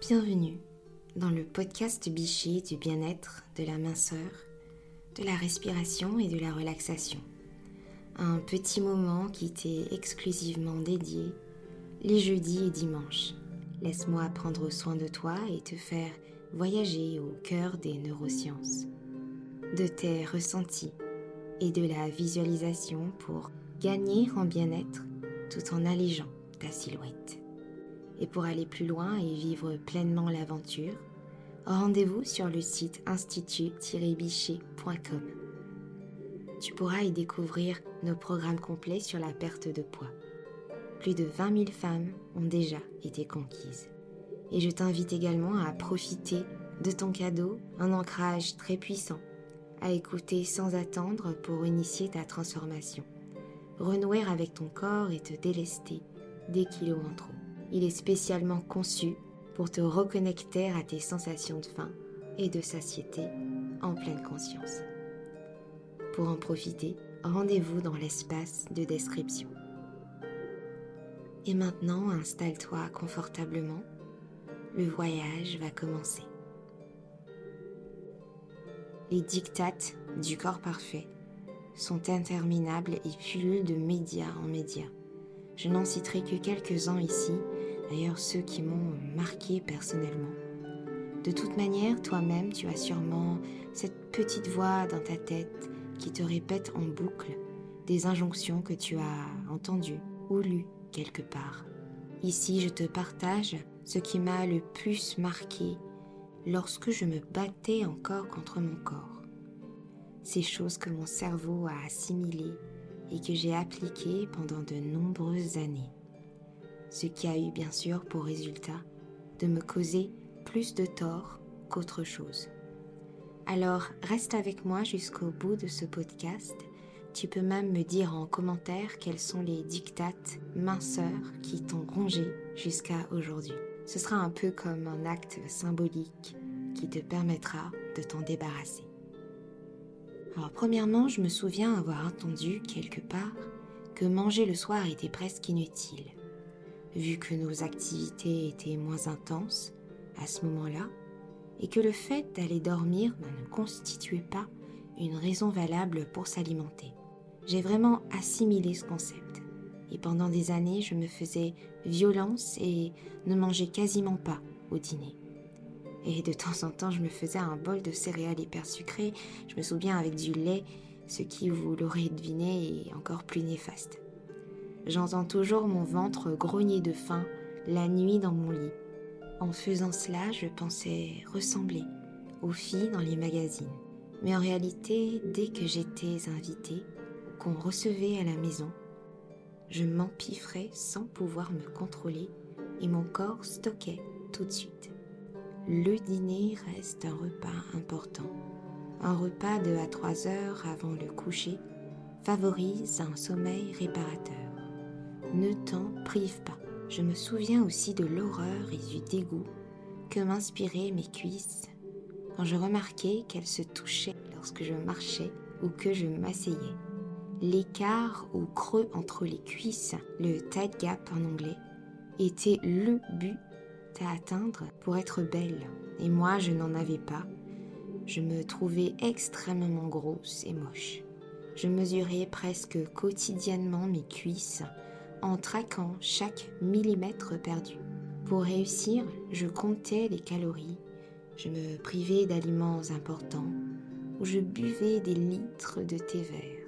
Bienvenue dans le podcast Bichet du bien-être, de la minceur, de la respiration et de la relaxation. Un petit moment qui t'est exclusivement dédié les jeudis et dimanches. Laisse-moi prendre soin de toi et te faire voyager au cœur des neurosciences, de tes ressentis et de la visualisation pour gagner en bien-être tout en allégeant ta silhouette. Et pour aller plus loin et vivre pleinement l'aventure, rendez-vous sur le site institut-bichet.com. Tu pourras y découvrir nos programmes complets sur la perte de poids. Plus de 20 000 femmes ont déjà été conquises. Et je t'invite également à profiter de ton cadeau, un ancrage très puissant, à écouter sans attendre pour initier ta transformation. Renouer avec ton corps et te délester des kilos en trop. Il est spécialement conçu pour te reconnecter à tes sensations de faim et de satiété en pleine conscience. Pour en profiter, rendez-vous dans l'espace de description. Et maintenant, installe-toi confortablement. Le voyage va commencer. Les dictates du corps parfait sont interminables et pullulent de médias en médias. Je n'en citerai que quelques-uns ici, d'ailleurs ceux qui m'ont marqué personnellement. De toute manière, toi-même, tu as sûrement cette petite voix dans ta tête qui te répète en boucle des injonctions que tu as entendues ou lues quelque part. Ici, je te partage ce qui m'a le plus marqué lorsque je me battais encore contre mon corps. Ces choses que mon cerveau a assimilées et que j'ai appliqué pendant de nombreuses années. Ce qui a eu bien sûr pour résultat de me causer plus de tort qu'autre chose. Alors reste avec moi jusqu'au bout de ce podcast. Tu peux même me dire en commentaire quels sont les dictates minceurs qui t'ont rongé jusqu'à aujourd'hui. Ce sera un peu comme un acte symbolique qui te permettra de t'en débarrasser. Alors premièrement, je me souviens avoir entendu quelque part que manger le soir était presque inutile. Vu que nos activités étaient moins intenses à ce moment-là, et que le fait d'aller dormir ne constituait pas une raison valable pour s'alimenter. J'ai vraiment assimilé ce concept. Et pendant des années, je me faisais violence et ne mangeais quasiment pas au dîner. Et de temps en temps, je me faisais un bol de céréales hyper sucrées, je me souviens avec du lait, ce qui, vous l'aurez deviné, est encore plus néfaste. J'entends toujours mon ventre grogner de faim la nuit dans mon lit. En faisant cela, je pensais ressembler aux filles dans les magazines. Mais en réalité, dès que j'étais invitée qu'on recevait à la maison, je m'empiffrais sans pouvoir me contrôler et mon corps stockait tout de suite le dîner reste un repas important. Un repas de à 3 heures avant le coucher favorise un sommeil réparateur. Ne t'en prive pas. Je me souviens aussi de l'horreur et du dégoût que m'inspiraient mes cuisses quand je remarquais qu'elles se touchaient lorsque je marchais ou que je m'asseyais. L'écart ou creux entre les cuisses, le tight gap en anglais, était le but à atteindre pour être belle. Et moi, je n'en avais pas. Je me trouvais extrêmement grosse et moche. Je mesurais presque quotidiennement mes cuisses en traquant chaque millimètre perdu. Pour réussir, je comptais les calories, je me privais d'aliments importants ou je buvais des litres de thé vert.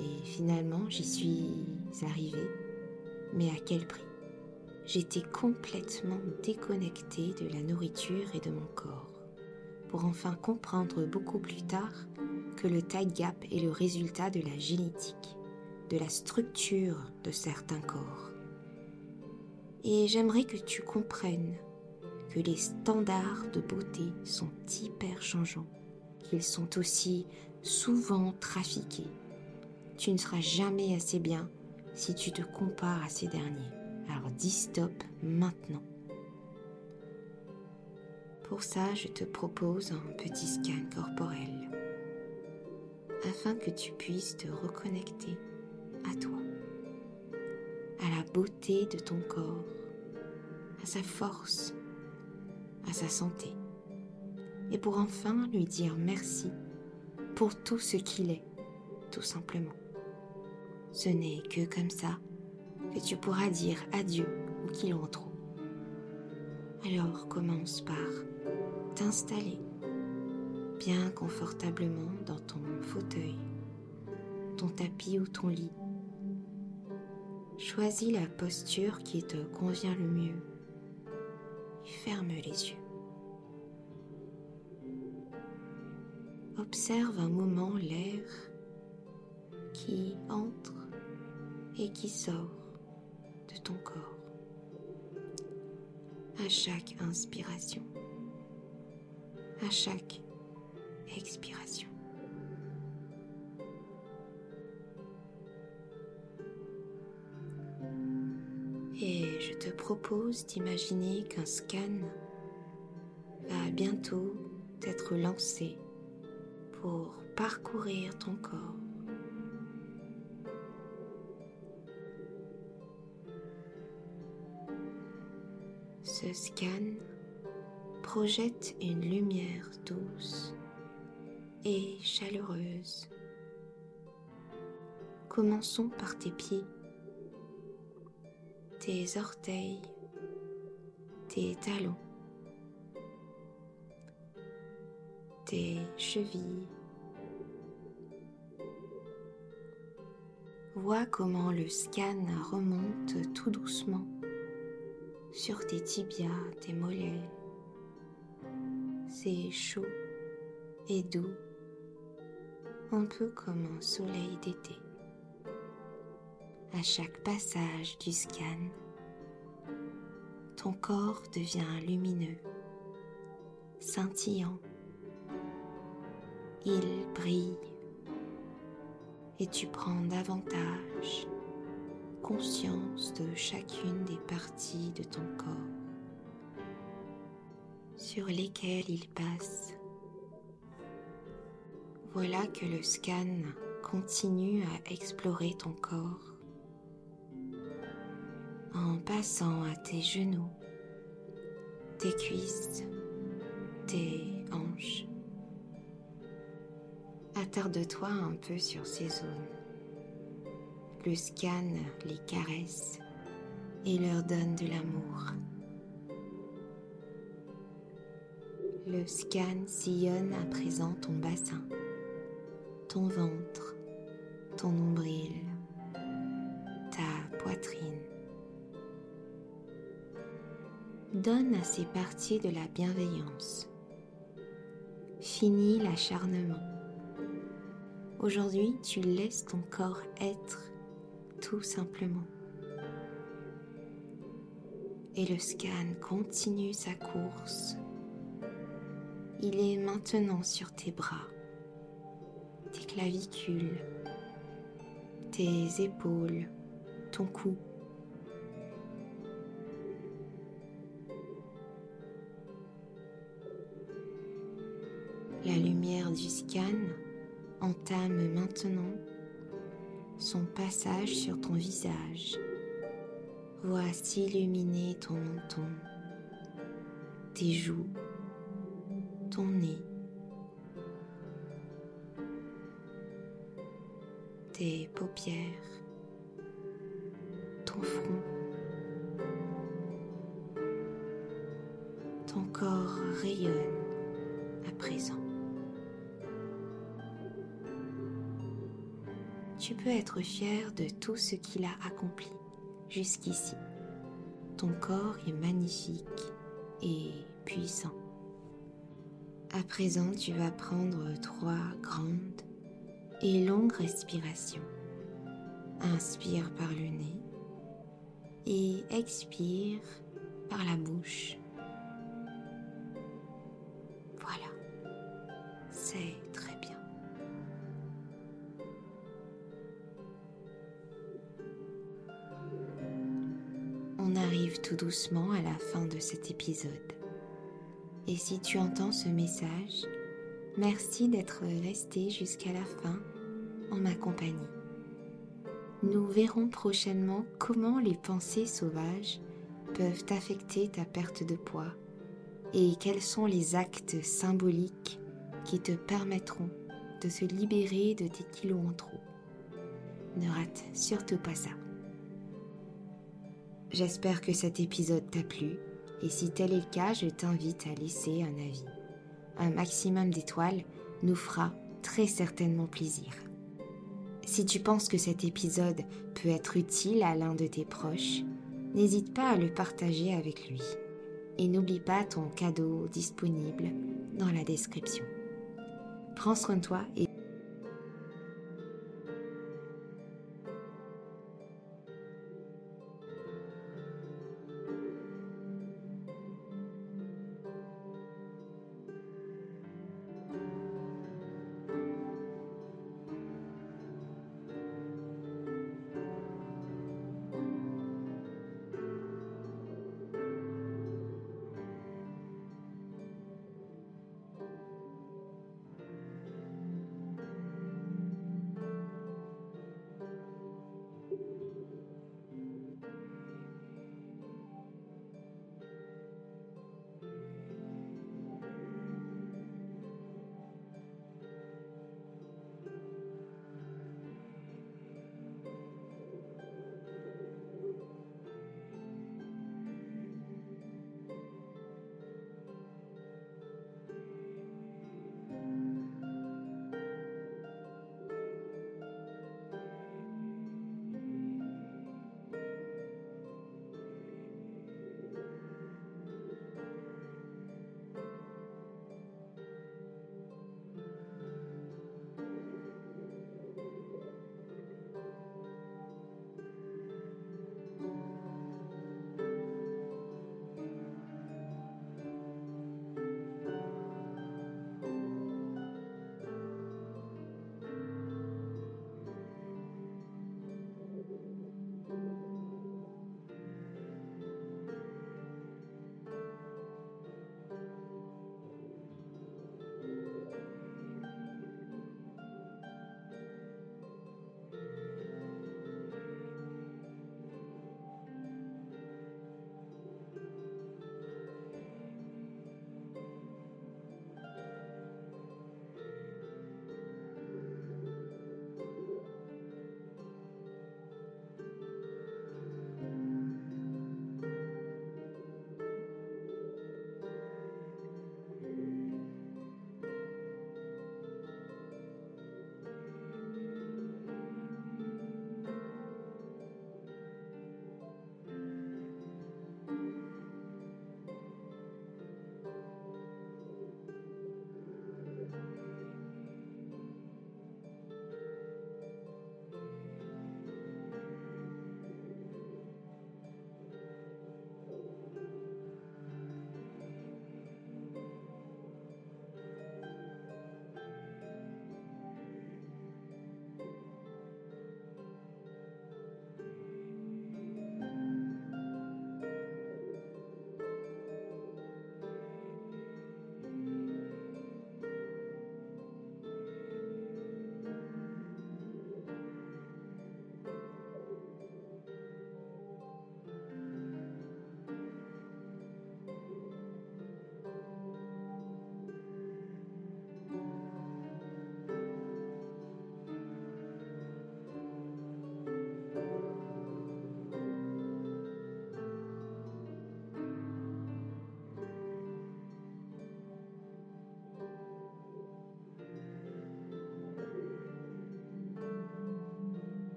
Et finalement, j'y suis arrivée, mais à quel prix? J'étais complètement déconnectée de la nourriture et de mon corps, pour enfin comprendre beaucoup plus tard que le tight gap est le résultat de la génétique, de la structure de certains corps. Et j'aimerais que tu comprennes que les standards de beauté sont hyper changeants, qu'ils sont aussi souvent trafiqués. Tu ne seras jamais assez bien si tu te compares à ces derniers. Alors dis stop maintenant. Pour ça, je te propose un petit scan corporel afin que tu puisses te reconnecter à toi, à la beauté de ton corps, à sa force, à sa santé, et pour enfin lui dire merci pour tout ce qu'il est, tout simplement. Ce n'est que comme ça que tu pourras dire adieu au kilomètre. Alors commence par t'installer bien confortablement dans ton fauteuil, ton tapis ou ton lit. Choisis la posture qui te convient le mieux et ferme les yeux. Observe un moment l'air qui entre et qui sort de ton corps à chaque inspiration, à chaque expiration. Propose d'imaginer qu'un scan va bientôt être lancé pour parcourir ton corps Ce scan projette une lumière douce et chaleureuse. Commençons par tes pieds, tes orteils, tes talons, tes chevilles. Vois comment le scan remonte tout doucement sur tes tibias, tes mollets. C'est chaud et doux, un peu comme un soleil d'été. À chaque passage du scan, ton corps devient lumineux, scintillant. Il brille et tu prends davantage conscience de chacune des parties de ton corps sur lesquelles il passe. Voilà que le scan continue à explorer ton corps en passant à tes genoux, tes cuisses, tes hanches. Attarde-toi un peu sur ces zones. Le scan les caresse et leur donne de l'amour. Le scan sillonne à présent ton bassin, ton ventre, ton nombril, ta poitrine. Donne à ces parties de la bienveillance. Finis l'acharnement. Aujourd'hui, tu laisses ton corps être tout simplement. Et le scan continue sa course. Il est maintenant sur tes bras, tes clavicules, tes épaules, ton cou. La lumière du scan entame maintenant son passage sur ton visage. Vois s'illuminer ton menton, tes joues, ton nez, tes paupières, ton front. Ton corps rayonne à présent. Tu peux être fier de tout ce qu'il a accompli jusqu'ici. Ton corps est magnifique et puissant. À présent, tu vas prendre trois grandes et longues respirations. Inspire par le nez et expire par la bouche. Doucement à la fin de cet épisode. Et si tu entends ce message, merci d'être resté jusqu'à la fin en ma compagnie. Nous verrons prochainement comment les pensées sauvages peuvent affecter ta perte de poids et quels sont les actes symboliques qui te permettront de se libérer de tes kilos en trop. Ne rate surtout pas ça. J'espère que cet épisode t'a plu et si tel est le cas, je t'invite à laisser un avis. Un maximum d'étoiles nous fera très certainement plaisir. Si tu penses que cet épisode peut être utile à l'un de tes proches, n'hésite pas à le partager avec lui. Et n'oublie pas ton cadeau disponible dans la description. Prends soin de toi et